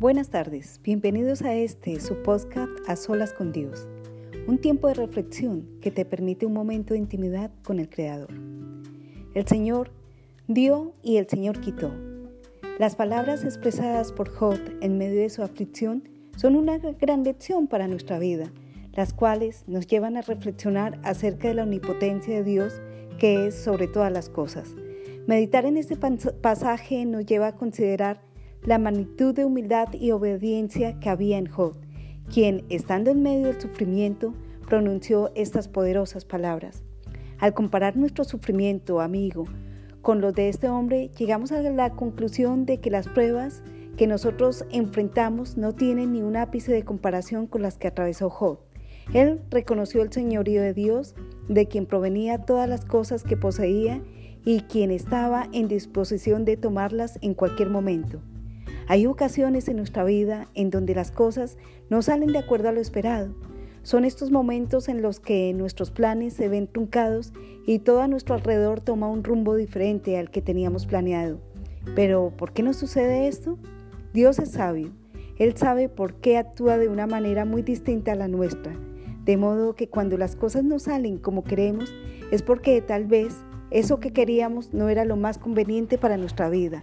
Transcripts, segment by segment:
Buenas tardes, bienvenidos a este, su podcast A Solas con Dios, un tiempo de reflexión que te permite un momento de intimidad con el Creador. El Señor dio y el Señor quitó. Las palabras expresadas por Job en medio de su aflicción son una gran lección para nuestra vida, las cuales nos llevan a reflexionar acerca de la omnipotencia de Dios que es sobre todas las cosas. Meditar en este pasaje nos lleva a considerar la magnitud de humildad y obediencia que había en Job, quien, estando en medio del sufrimiento, pronunció estas poderosas palabras. Al comparar nuestro sufrimiento, amigo, con los de este hombre, llegamos a la conclusión de que las pruebas que nosotros enfrentamos no tienen ni un ápice de comparación con las que atravesó Job. Él reconoció el señorío de Dios, de quien provenía todas las cosas que poseía y quien estaba en disposición de tomarlas en cualquier momento. Hay ocasiones en nuestra vida en donde las cosas no salen de acuerdo a lo esperado. Son estos momentos en los que nuestros planes se ven truncados y todo a nuestro alrededor toma un rumbo diferente al que teníamos planeado. Pero, ¿por qué nos sucede esto? Dios es sabio. Él sabe por qué actúa de una manera muy distinta a la nuestra. De modo que cuando las cosas no salen como queremos, es porque tal vez eso que queríamos no era lo más conveniente para nuestra vida.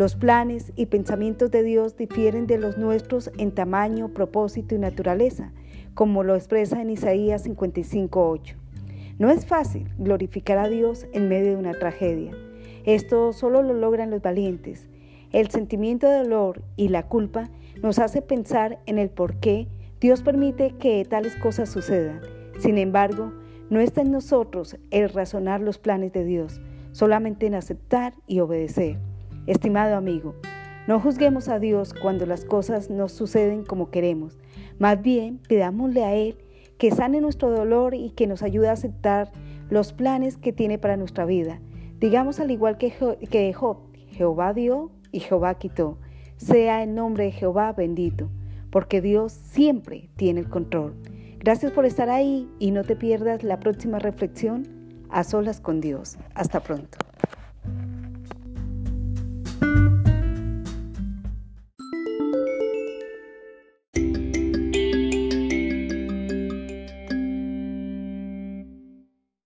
Los planes y pensamientos de Dios difieren de los nuestros en tamaño, propósito y naturaleza, como lo expresa en Isaías 55.8. No es fácil glorificar a Dios en medio de una tragedia. Esto solo lo logran los valientes. El sentimiento de dolor y la culpa nos hace pensar en el por qué Dios permite que tales cosas sucedan. Sin embargo, no está en nosotros el razonar los planes de Dios, solamente en aceptar y obedecer. Estimado amigo, no juzguemos a Dios cuando las cosas no suceden como queremos. Más bien, pidámosle a Él que sane nuestro dolor y que nos ayude a aceptar los planes que tiene para nuestra vida. Digamos al igual que, Job, Jehová dio y Jehová quitó. Sea el nombre de Jehová bendito, porque Dios siempre tiene el control. Gracias por estar ahí y no te pierdas la próxima reflexión a solas con Dios. Hasta pronto.